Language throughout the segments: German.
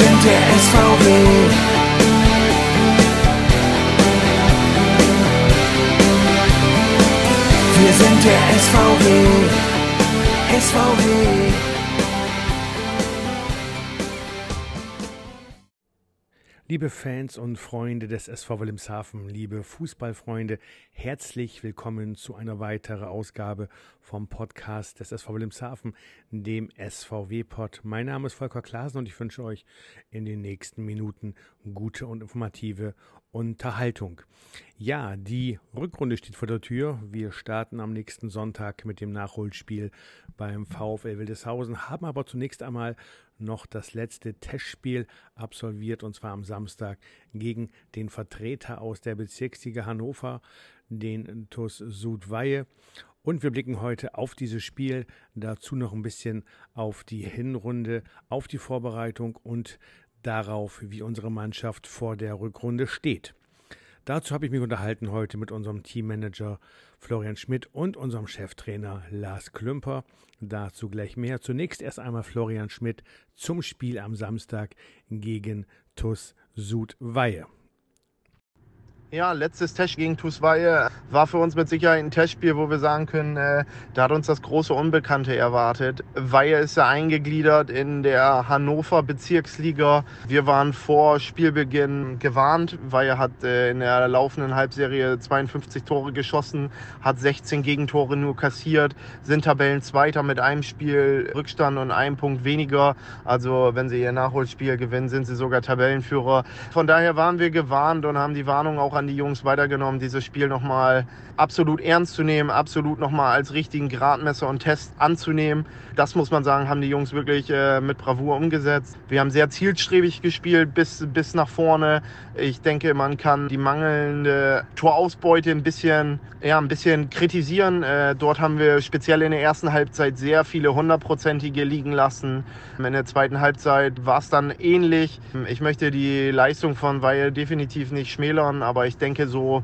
sind der SVW. Wir sind der SVW. SVW. Liebe Fans und Freunde des SV Wilhelmshaven, liebe Fußballfreunde, herzlich willkommen zu einer weiteren Ausgabe vom Podcast des SV Wilhelmshaven, dem SVW-Pod. Mein Name ist Volker Klasen und ich wünsche euch in den nächsten Minuten gute und informative Unterhaltung. Ja, die Rückrunde steht vor der Tür. Wir starten am nächsten Sonntag mit dem Nachholspiel beim VfL Wildeshausen, haben aber zunächst einmal noch das letzte Testspiel absolviert und zwar am Samstag gegen den Vertreter aus der Bezirksliga Hannover, den TuS Südweihe. Und wir blicken heute auf dieses Spiel, dazu noch ein bisschen auf die Hinrunde, auf die Vorbereitung und darauf, wie unsere Mannschaft vor der Rückrunde steht. Dazu habe ich mich unterhalten heute mit unserem Teammanager Florian Schmidt und unserem Cheftrainer Lars Klümper. Dazu gleich mehr. Zunächst erst einmal Florian Schmidt zum Spiel am Samstag gegen TUS Südweihe. Ja, letztes Test gegen Tusweihe war für uns mit Sicherheit ein Testspiel, wo wir sagen können, äh, da hat uns das große Unbekannte erwartet. Weihe ist ja eingegliedert in der Hannover Bezirksliga. Wir waren vor Spielbeginn gewarnt. Weihe hat äh, in der laufenden Halbserie 52 Tore geschossen, hat 16 Gegentore nur kassiert, sind Tabellenzweiter mit einem Spiel Rückstand und einem Punkt weniger. Also wenn sie ihr Nachholspiel gewinnen, sind sie sogar Tabellenführer. Von daher waren wir gewarnt und haben die Warnung auch an die Jungs weitergenommen, dieses Spiel nochmal absolut ernst zu nehmen, absolut nochmal als richtigen Gradmesser und Test anzunehmen. Das muss man sagen, haben die Jungs wirklich äh, mit Bravour umgesetzt. Wir haben sehr zielstrebig gespielt bis, bis nach vorne. Ich denke, man kann die mangelnde Torausbeute ein bisschen, ja, ein bisschen kritisieren. Äh, dort haben wir speziell in der ersten Halbzeit sehr viele hundertprozentige liegen lassen. In der zweiten Halbzeit war es dann ähnlich. Ich möchte die Leistung von Weihe definitiv nicht schmälern, aber ich denke so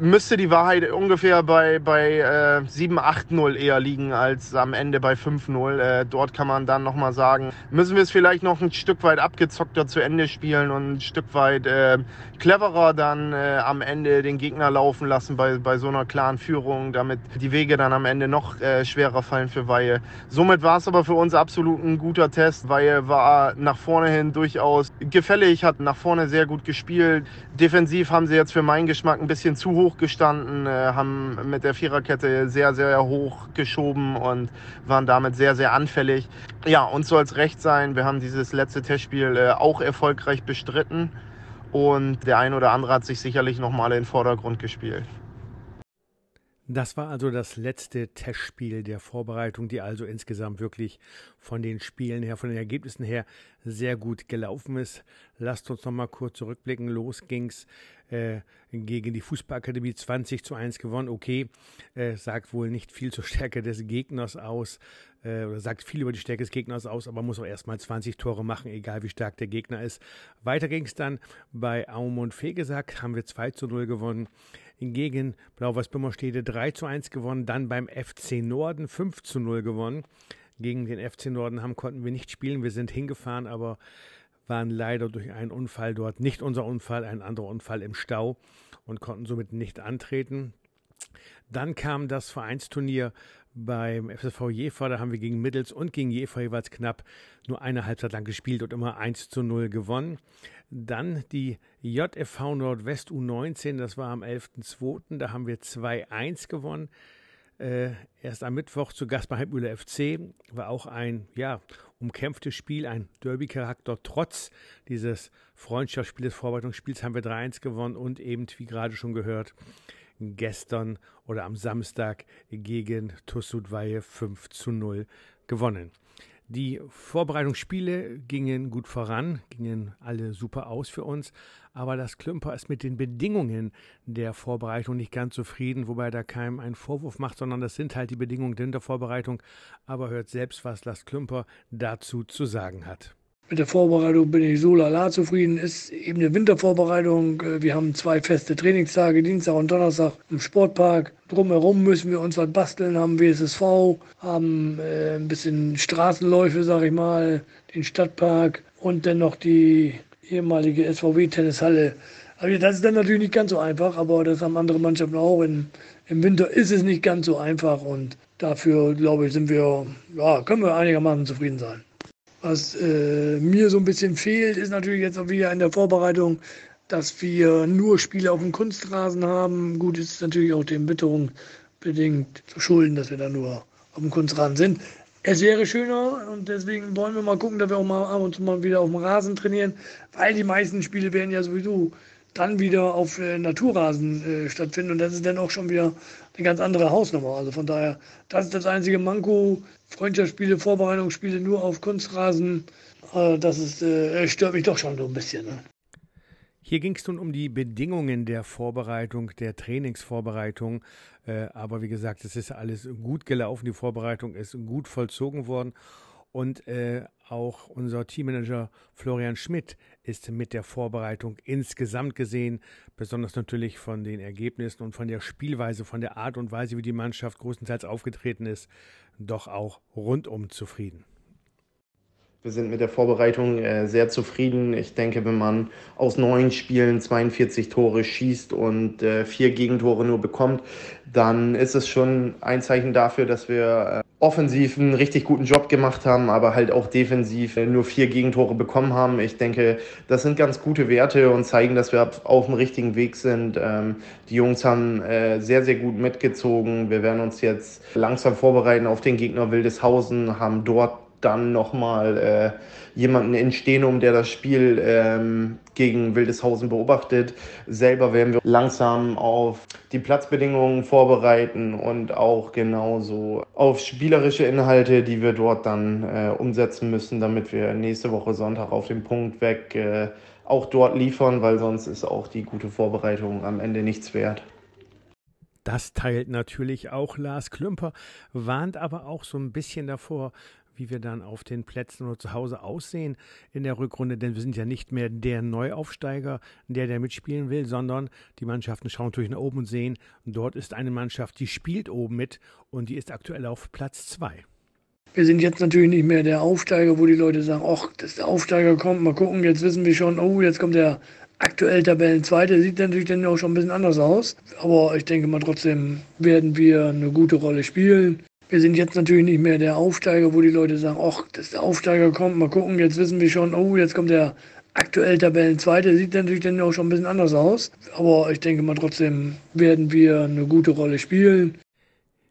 müsste die Wahrheit ungefähr bei, bei äh, 7-8-0 eher liegen als am Ende bei 5-0. Äh, dort kann man dann nochmal sagen, müssen wir es vielleicht noch ein Stück weit abgezockter zu Ende spielen und ein Stück weit äh, cleverer dann äh, am Ende den Gegner laufen lassen bei, bei so einer klaren Führung, damit die Wege dann am Ende noch äh, schwerer fallen für Weihe. Somit war es aber für uns absolut ein guter Test. Weihe war nach vorne hin durchaus gefällig, hat nach vorne sehr gut gespielt. Defensiv haben sie jetzt für meinen Geschmack ein bisschen zu hoch hoch gestanden, äh, haben mit der Viererkette sehr, sehr hoch geschoben und waren damit sehr, sehr anfällig. Ja, uns soll es recht sein. Wir haben dieses letzte Testspiel äh, auch erfolgreich bestritten und der ein oder andere hat sich sicherlich nochmal in den Vordergrund gespielt. Das war also das letzte Testspiel der Vorbereitung, die also insgesamt wirklich von den Spielen her, von den Ergebnissen her sehr gut gelaufen ist. Lasst uns noch mal kurz zurückblicken. Los ging's äh, gegen die Fußballakademie 20 zu 1 gewonnen. Okay, äh, sagt wohl nicht viel zur Stärke des Gegners aus äh, oder sagt viel über die Stärke des Gegners aus, aber muss auch erstmal 20 Tore machen, egal wie stark der Gegner ist. Weiter ging es dann bei Aum und Fegesack, haben wir 2 zu 0 gewonnen gegen Blau-Weiß-Bimmerstede 3 zu 1 gewonnen, dann beim FC Norden 5 zu 0 gewonnen. Gegen den FC Norden haben konnten wir nicht spielen, wir sind hingefahren, aber waren leider durch einen Unfall dort, nicht unser Unfall, ein anderer Unfall im Stau und konnten somit nicht antreten. Dann kam das Vereinsturnier beim FSV Jever, da haben wir gegen Mittels und gegen Jever jeweils knapp nur eine Halbzeit lang gespielt und immer 1 zu 0 gewonnen. Dann die JFV Nordwest U19, das war am 11.02., da haben wir 2-1 gewonnen. Äh, erst am Mittwoch zu Gast bei Heimühle FC war auch ein ja, umkämpftes Spiel, ein Derby-Charakter. Trotz dieses Freundschaftsspiels, Vorbereitungsspiels haben wir 3-1 gewonnen und eben, wie gerade schon gehört, gestern oder am Samstag gegen Tussudweihe 5 zu 0 gewonnen. Die Vorbereitungsspiele gingen gut voran, gingen alle super aus für uns, aber das Klümper ist mit den Bedingungen der Vorbereitung nicht ganz zufrieden, wobei da keinem einen Vorwurf macht, sondern das sind halt die Bedingungen der Vorbereitung. Aber hört selbst, was Lars Klümper dazu zu sagen hat. Mit der Vorbereitung bin ich so lala zufrieden. Ist eben eine Wintervorbereitung. Wir haben zwei feste Trainingstage, Dienstag und Donnerstag im Sportpark. Drumherum müssen wir uns was basteln, haben WSSV, haben äh, ein bisschen Straßenläufe, sag ich mal, den Stadtpark und dann noch die ehemalige SVW-Tennishalle. Also das ist dann natürlich nicht ganz so einfach, aber das haben andere Mannschaften auch. In, Im Winter ist es nicht ganz so einfach und dafür, glaube ich, sind wir, ja, können wir einigermaßen zufrieden sein. Was äh, mir so ein bisschen fehlt, ist natürlich jetzt auch wieder in der Vorbereitung, dass wir nur Spiele auf dem Kunstrasen haben. Gut, ist natürlich auch den Witterung bedingt zu schulden, dass wir da nur auf dem Kunstrasen sind. Es wäre schöner und deswegen wollen wir mal gucken, dass wir auch mal ab und zu mal wieder auf dem Rasen trainieren, weil die meisten Spiele werden ja sowieso dann wieder auf äh, Naturrasen äh, stattfinden und das ist dann auch schon wieder eine ganz andere Hausnummer. Also von daher, das ist das einzige Manko. Freundschaftsspiele, Vorbereitungsspiele nur auf Kunstrasen, äh, das ist, äh, stört mich doch schon so ein bisschen. Ne? Hier ging es nun um die Bedingungen der Vorbereitung, der Trainingsvorbereitung. Äh, aber wie gesagt, es ist alles gut gelaufen. Die Vorbereitung ist gut vollzogen worden. Und äh, auch unser Teammanager Florian Schmidt ist mit der Vorbereitung insgesamt gesehen, besonders natürlich von den Ergebnissen und von der Spielweise, von der Art und Weise, wie die Mannschaft größtenteils aufgetreten ist, doch auch rundum zufrieden. Wir sind mit der Vorbereitung äh, sehr zufrieden. Ich denke, wenn man aus neun Spielen 42 Tore schießt und äh, vier Gegentore nur bekommt, dann ist es schon ein Zeichen dafür, dass wir äh, offensiv einen richtig guten Job gemacht haben, aber halt auch defensiv äh, nur vier Gegentore bekommen haben. Ich denke, das sind ganz gute Werte und zeigen, dass wir auf dem richtigen Weg sind. Ähm, die Jungs haben äh, sehr, sehr gut mitgezogen. Wir werden uns jetzt langsam vorbereiten auf den Gegner Wildeshausen, haben dort dann nochmal äh, jemanden in Stenum, der das Spiel ähm, gegen Wildeshausen beobachtet. Selber werden wir langsam auf die Platzbedingungen vorbereiten und auch genauso auf spielerische Inhalte, die wir dort dann äh, umsetzen müssen, damit wir nächste Woche Sonntag auf den Punkt weg äh, auch dort liefern, weil sonst ist auch die gute Vorbereitung am Ende nichts wert. Das teilt natürlich auch Lars Klümper, warnt aber auch so ein bisschen davor, wie wir dann auf den Plätzen oder zu Hause aussehen in der Rückrunde, denn wir sind ja nicht mehr der Neuaufsteiger, der, der mitspielen will, sondern die Mannschaften schauen natürlich nach oben und sehen, dort ist eine Mannschaft, die spielt oben mit und die ist aktuell auf Platz zwei. Wir sind jetzt natürlich nicht mehr der Aufsteiger, wo die Leute sagen, ach, dass der Aufsteiger kommt, mal gucken, jetzt wissen wir schon, oh, jetzt kommt der aktuell Tabellenzweite, sieht natürlich dann auch schon ein bisschen anders aus. Aber ich denke mal, trotzdem werden wir eine gute Rolle spielen. Wir sind jetzt natürlich nicht mehr der Aufsteiger, wo die Leute sagen, ach, dass der Aufsteiger kommt, mal gucken, jetzt wissen wir schon, oh, jetzt kommt der aktuell Tabellenzweite, sieht natürlich dann auch schon ein bisschen anders aus. Aber ich denke mal, trotzdem werden wir eine gute Rolle spielen.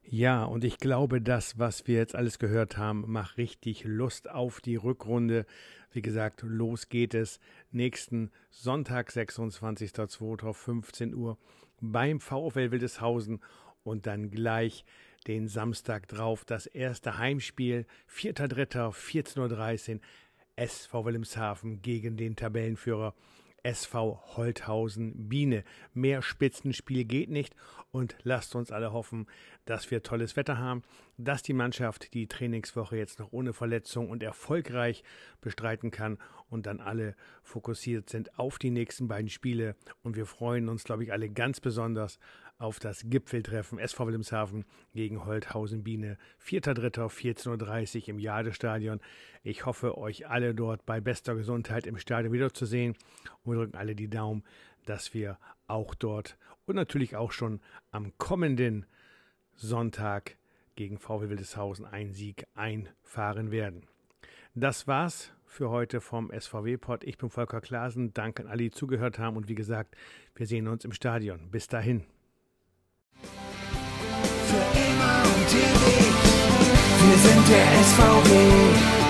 Ja, und ich glaube, das, was wir jetzt alles gehört haben, macht richtig Lust auf die Rückrunde. Wie gesagt, los geht es nächsten Sonntag, 26.02. 15 Uhr beim VfL Wildeshausen und dann gleich den Samstag drauf. Das erste Heimspiel, 4.3., 14.13 Uhr, SV Wilhelmshaven gegen den Tabellenführer SV Holthausen Biene. Mehr Spitzenspiel geht nicht und lasst uns alle hoffen, dass wir tolles Wetter haben, dass die Mannschaft die Trainingswoche jetzt noch ohne Verletzung und erfolgreich bestreiten kann und dann alle fokussiert sind auf die nächsten beiden Spiele und wir freuen uns, glaube ich, alle ganz besonders auf das Gipfeltreffen SV Wilhelmshaven gegen Holthausen Biene. 4.3. 14.30 Uhr im Jadestadion. Ich hoffe, euch alle dort bei bester Gesundheit im Stadion wiederzusehen. Und wir drücken alle die Daumen, dass wir auch dort und natürlich auch schon am kommenden Sonntag gegen VW Wildeshausen einen Sieg einfahren werden. Das war's für heute vom SVW-Pod. Ich bin Volker Klasen. Danke an alle, die zugehört haben. Und wie gesagt, wir sehen uns im Stadion. Bis dahin. Wir sind der SVW.